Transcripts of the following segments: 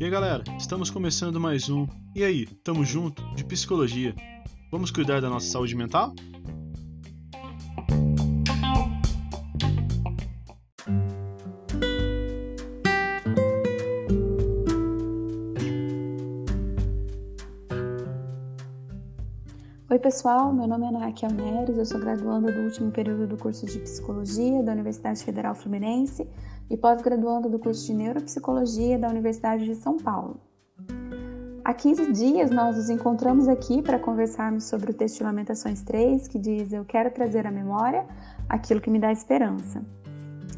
E aí galera, estamos começando mais um E aí, tamo junto de psicologia. Vamos cuidar da nossa saúde mental? Pessoal, meu nome é Nakia Neres, eu sou graduanda do último período do curso de Psicologia da Universidade Federal Fluminense e pós-graduanda do curso de Neuropsicologia da Universidade de São Paulo. Há 15 dias nós nos encontramos aqui para conversarmos sobre o texto de Lamentações 3, que diz: Eu quero trazer à memória aquilo que me dá esperança.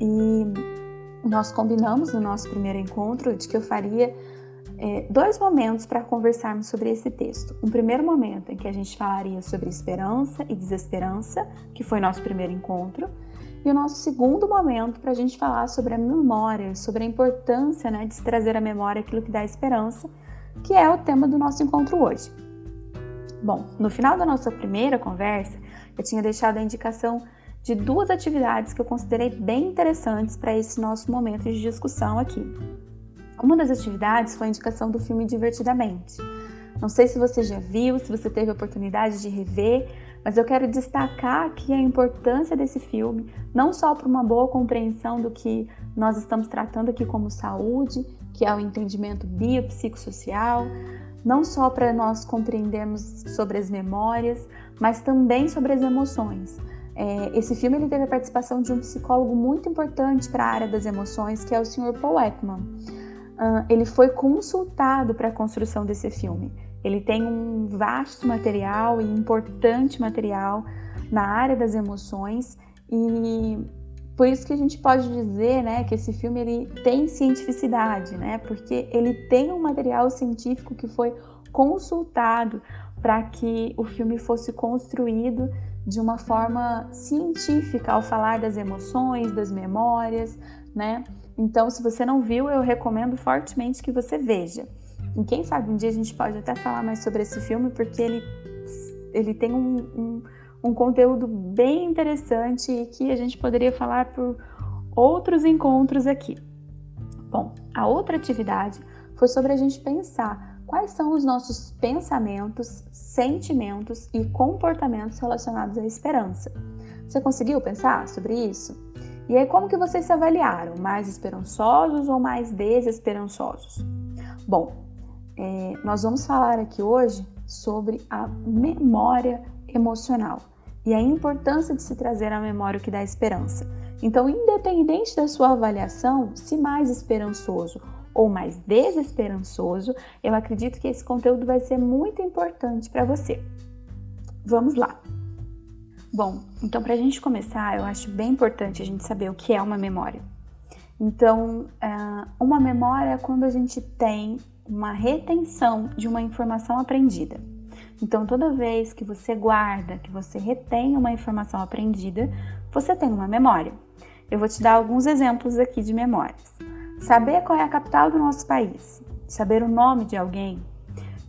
E nós combinamos no nosso primeiro encontro de que eu faria é, dois momentos para conversarmos sobre esse texto. Um primeiro momento em que a gente falaria sobre esperança e desesperança, que foi nosso primeiro encontro, e o nosso segundo momento para a gente falar sobre a memória, sobre a importância né, de se trazer à memória aquilo que dá esperança, que é o tema do nosso encontro hoje. Bom, no final da nossa primeira conversa, eu tinha deixado a indicação de duas atividades que eu considerei bem interessantes para esse nosso momento de discussão aqui. Uma das atividades foi a indicação do filme Divertidamente. Não sei se você já viu, se você teve a oportunidade de rever, mas eu quero destacar aqui a importância desse filme, não só para uma boa compreensão do que nós estamos tratando aqui como saúde, que é o entendimento biopsicossocial, não só para nós compreendermos sobre as memórias, mas também sobre as emoções. É, esse filme ele teve a participação de um psicólogo muito importante para a área das emoções, que é o Sr. Paul Ekman uh, ele foi consultado para a construção desse filme. Ele tem um vasto material e importante material na área das emoções e por isso que a gente pode dizer, né, que esse filme ele tem cientificidade, né, porque ele tem um material científico que foi consultado para que o filme fosse construído de uma forma científica ao falar das emoções, das memórias, né? Então, se você não viu, eu recomendo fortemente que você veja. E quem sabe um dia a gente pode até falar mais sobre esse filme, porque ele, ele tem um, um, um conteúdo bem interessante e que a gente poderia falar por outros encontros aqui. Bom, a outra atividade foi sobre a gente pensar quais são os nossos pensamentos, sentimentos e comportamentos relacionados à esperança. Você conseguiu pensar sobre isso? E aí, como que vocês se avaliaram? Mais esperançosos ou mais desesperançosos? Bom, é, nós vamos falar aqui hoje sobre a memória emocional e a importância de se trazer à memória o que dá esperança. Então, independente da sua avaliação, se mais esperançoso ou mais desesperançoso, eu acredito que esse conteúdo vai ser muito importante para você. Vamos lá! Bom, então para a gente começar, eu acho bem importante a gente saber o que é uma memória. Então, é, uma memória é quando a gente tem uma retenção de uma informação aprendida. Então, toda vez que você guarda, que você retém uma informação aprendida, você tem uma memória. Eu vou te dar alguns exemplos aqui de memórias. Saber qual é a capital do nosso país, saber o nome de alguém,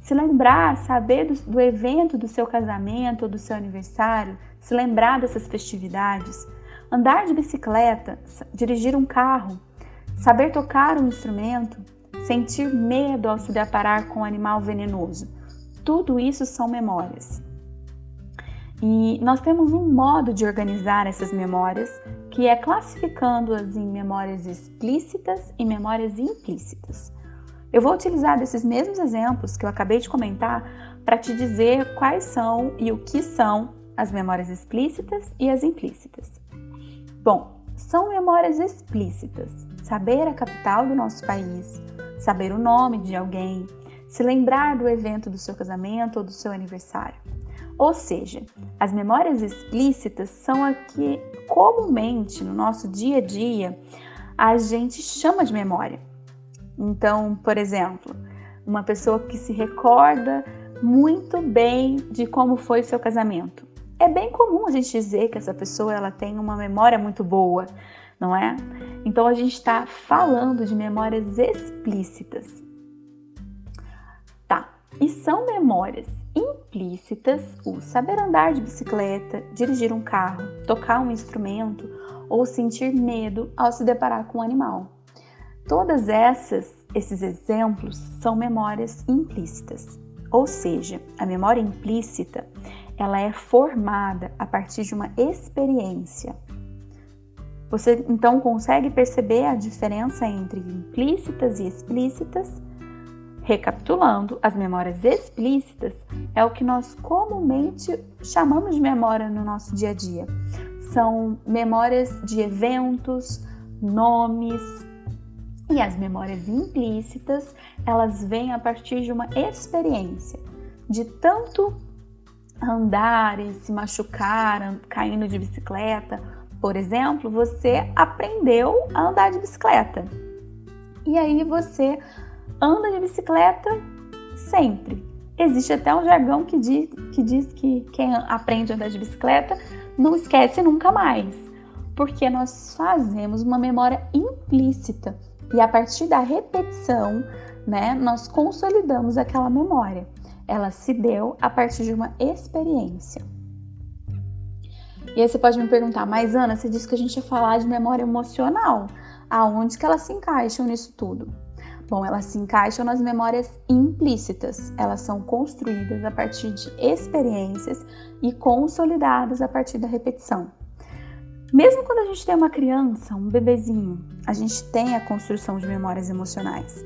se lembrar, saber do, do evento do seu casamento ou do seu aniversário, se lembrar dessas festividades, andar de bicicleta, dirigir um carro, saber tocar um instrumento, sentir medo ao se deparar com um animal venenoso. Tudo isso são memórias. E nós temos um modo de organizar essas memórias que é classificando-as em memórias explícitas e memórias implícitas. Eu vou utilizar desses mesmos exemplos que eu acabei de comentar para te dizer quais são e o que são as memórias explícitas e as implícitas. Bom, são memórias explícitas. Saber a capital do nosso país, saber o nome de alguém, se lembrar do evento do seu casamento ou do seu aniversário. Ou seja, as memórias explícitas são a que comumente no nosso dia a dia a gente chama de memória. Então, por exemplo, uma pessoa que se recorda muito bem de como foi o seu casamento é bem comum a gente dizer que essa pessoa ela tem uma memória muito boa, não é? Então a gente está falando de memórias explícitas. Tá, e são memórias implícitas, o saber andar de bicicleta, dirigir um carro, tocar um instrumento ou sentir medo ao se deparar com um animal. Todas essas, esses exemplos são memórias implícitas. Ou seja, a memória implícita, ela é formada a partir de uma experiência. Você então consegue perceber a diferença entre implícitas e explícitas? Recapitulando, as memórias explícitas é o que nós comumente chamamos de memória no nosso dia a dia. São memórias de eventos, nomes, e as memórias implícitas, elas vêm a partir de uma experiência, de tanto andar e se machucar caindo de bicicleta. Por exemplo, você aprendeu a andar de bicicleta. E aí você anda de bicicleta sempre. Existe até um jargão que diz que, diz que quem aprende a andar de bicicleta não esquece nunca mais, porque nós fazemos uma memória implícita e a partir da repetição, né, nós consolidamos aquela memória. Ela se deu a partir de uma experiência. E aí você pode me perguntar, mas Ana, você disse que a gente ia falar de memória emocional. Aonde que elas se encaixam nisso tudo? Bom, elas se encaixam nas memórias implícitas. Elas são construídas a partir de experiências e consolidadas a partir da repetição. Mesmo quando a gente tem uma criança, um bebezinho, a gente tem a construção de memórias emocionais.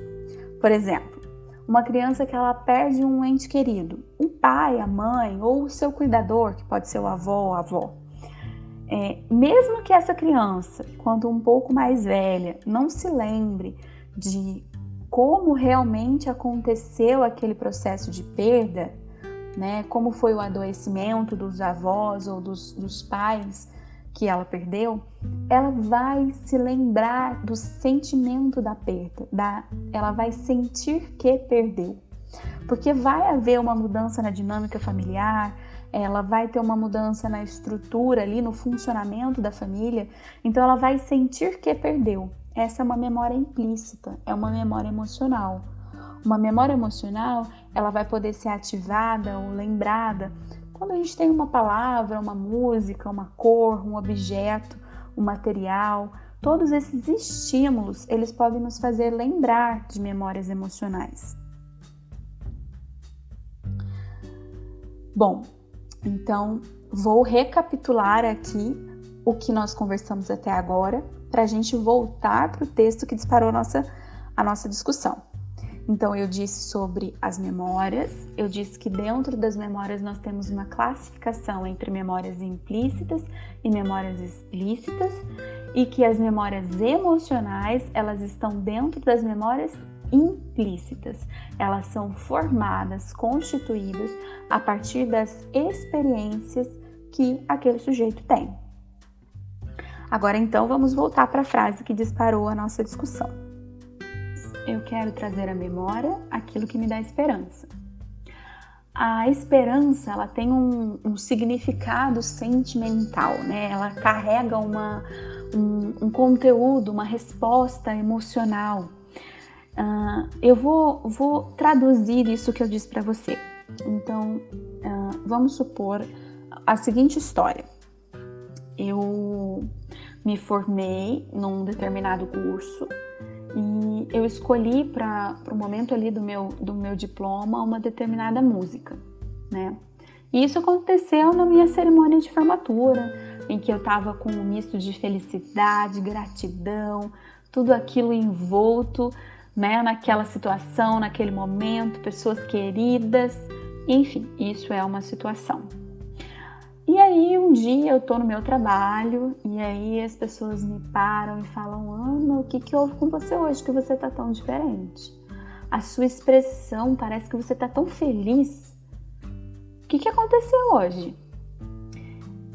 Por exemplo, uma criança que ela perde um ente querido, o pai, a mãe ou o seu cuidador, que pode ser o avô ou a avó. É, mesmo que essa criança, quando um pouco mais velha, não se lembre de como realmente aconteceu aquele processo de perda, né, como foi o adoecimento dos avós ou dos, dos pais, que ela perdeu, ela vai se lembrar do sentimento da perda, da, ela vai sentir que perdeu. Porque vai haver uma mudança na dinâmica familiar, ela vai ter uma mudança na estrutura ali, no funcionamento da família, então ela vai sentir que perdeu. Essa é uma memória implícita, é uma memória emocional. Uma memória emocional, ela vai poder ser ativada ou lembrada quando a gente tem uma palavra, uma música, uma cor, um objeto, um material, todos esses estímulos, eles podem nos fazer lembrar de memórias emocionais. Bom, então vou recapitular aqui o que nós conversamos até agora para a gente voltar para o texto que disparou a nossa, a nossa discussão. Então, eu disse sobre as memórias, eu disse que dentro das memórias nós temos uma classificação entre memórias implícitas e memórias explícitas, e que as memórias emocionais, elas estão dentro das memórias implícitas. Elas são formadas, constituídas a partir das experiências que aquele sujeito tem. Agora então vamos voltar para a frase que disparou a nossa discussão eu quero trazer à memória aquilo que me dá esperança. A esperança ela tem um, um significado sentimental, né? Ela carrega uma, um, um conteúdo, uma resposta emocional. Uh, eu vou, vou traduzir isso que eu disse para você. Então, uh, vamos supor a seguinte história. Eu me formei num determinado curso e eu escolhi para o momento ali do meu, do meu diploma uma determinada música, né? E isso aconteceu na minha cerimônia de formatura, em que eu estava com um misto de felicidade, gratidão, tudo aquilo envolto, né, naquela situação, naquele momento, pessoas queridas, enfim, isso é uma situação. E aí um dia eu tô no meu trabalho e aí as pessoas me param e falam: Ana, o que, que houve com você hoje que você tá tão diferente? A sua expressão parece que você tá tão feliz. O que, que aconteceu hoje?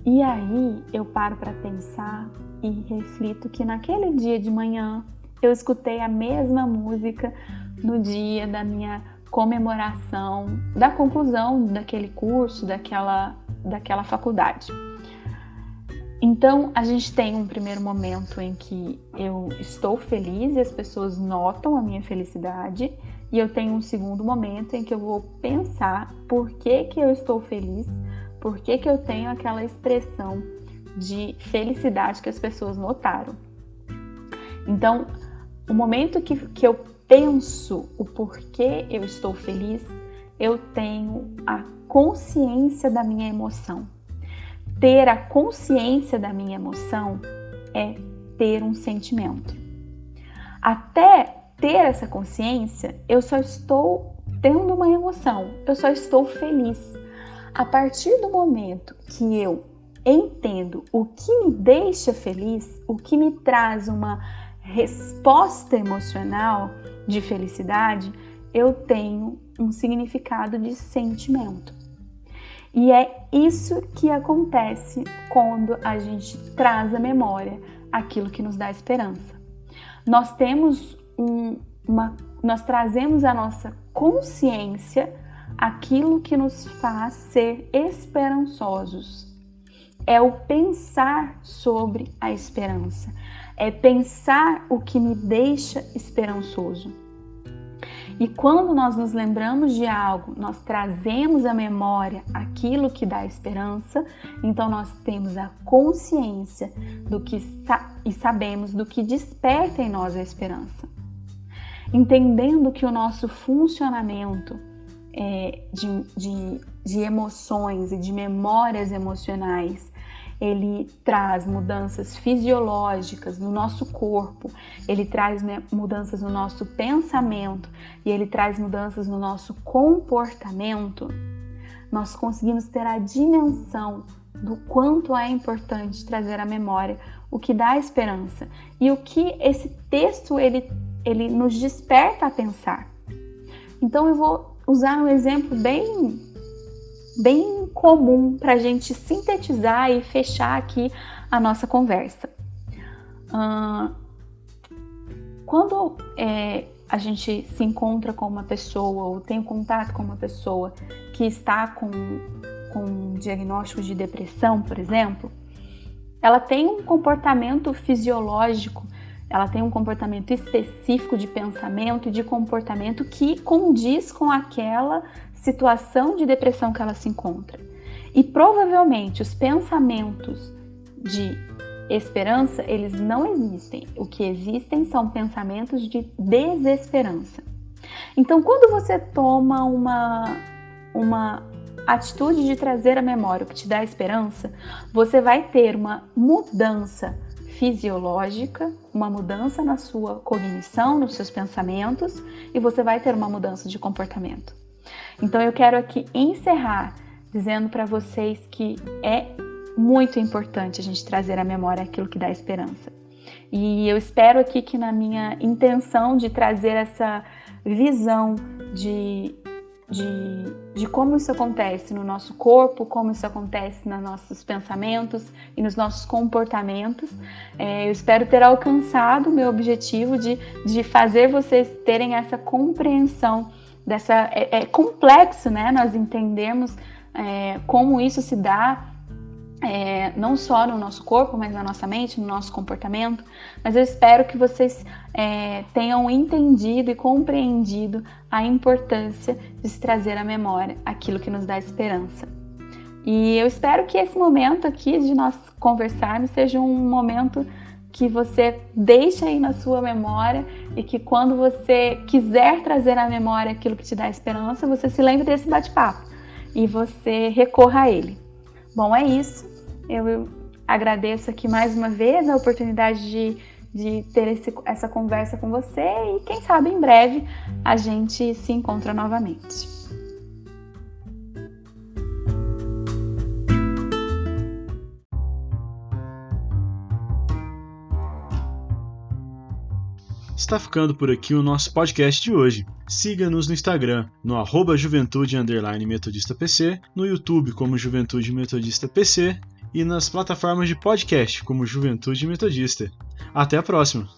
E aí eu paro para pensar e reflito que naquele dia de manhã eu escutei a mesma música no dia da minha comemoração, da conclusão daquele curso, daquela daquela faculdade. Então, a gente tem um primeiro momento em que eu estou feliz e as pessoas notam a minha felicidade, e eu tenho um segundo momento em que eu vou pensar por que, que eu estou feliz, por que, que eu tenho aquela expressão de felicidade que as pessoas notaram. Então, o momento que, que eu penso o porquê eu estou feliz, eu tenho a consciência da minha emoção. Ter a consciência da minha emoção é ter um sentimento. Até ter essa consciência, eu só estou tendo uma emoção, eu só estou feliz. A partir do momento que eu entendo o que me deixa feliz, o que me traz uma resposta emocional de felicidade, eu tenho um significado de sentimento. E é isso que acontece quando a gente traz à memória aquilo que nos dá esperança. Nós temos um, uma, nós trazemos à nossa consciência aquilo que nos faz ser esperançosos. É o pensar sobre a esperança, é pensar o que me deixa esperançoso. E quando nós nos lembramos de algo, nós trazemos à memória aquilo que dá esperança, então nós temos a consciência do que e sabemos do que desperta em nós a esperança. Entendendo que o nosso funcionamento é, de, de, de emoções e de memórias emocionais ele traz mudanças fisiológicas no nosso corpo, ele traz né, mudanças no nosso pensamento e ele traz mudanças no nosso comportamento, nós conseguimos ter a dimensão do quanto é importante trazer à memória o que dá esperança e o que esse texto ele ele nos desperta a pensar. Então eu vou usar um exemplo bem, bem comum para a gente sintetizar e fechar aqui a nossa conversa. Uh, quando é, a gente se encontra com uma pessoa ou tem contato com uma pessoa que está com, com um diagnóstico de depressão, por exemplo, ela tem um comportamento fisiológico ela tem um comportamento específico de pensamento e de comportamento que condiz com aquela situação de depressão que ela se encontra. E provavelmente os pensamentos de esperança, eles não existem. O que existem são pensamentos de desesperança. Então, quando você toma uma, uma atitude de trazer a memória o que te dá esperança, você vai ter uma mudança fisiológica, uma mudança na sua cognição, nos seus pensamentos e você vai ter uma mudança de comportamento. Então eu quero aqui encerrar dizendo para vocês que é muito importante a gente trazer à memória aquilo que dá esperança. E eu espero aqui que na minha intenção de trazer essa visão de de, de como isso acontece no nosso corpo, como isso acontece nos nossos pensamentos e nos nossos comportamentos. É, eu espero ter alcançado o meu objetivo de, de fazer vocês terem essa compreensão dessa. É, é complexo, né? Nós entendemos é, como isso se dá é, não só no nosso corpo, mas na nossa mente, no nosso comportamento. Mas eu espero que vocês é, tenham entendido e compreendido a importância de se trazer à memória aquilo que nos dá esperança. E eu espero que esse momento aqui de nós conversarmos seja um momento que você deixe aí na sua memória e que quando você quiser trazer à memória aquilo que te dá esperança, você se lembre desse bate-papo e você recorra a ele. Bom, é isso. Eu agradeço aqui mais uma vez a oportunidade de, de ter esse, essa conversa com você e quem sabe em breve a gente se encontra novamente. Está ficando por aqui o nosso podcast de hoje. Siga-nos no Instagram, no arroba juventude metodista PC, no YouTube como Juventude Metodista PC e nas plataformas de podcast como Juventude Metodista. Até a próxima!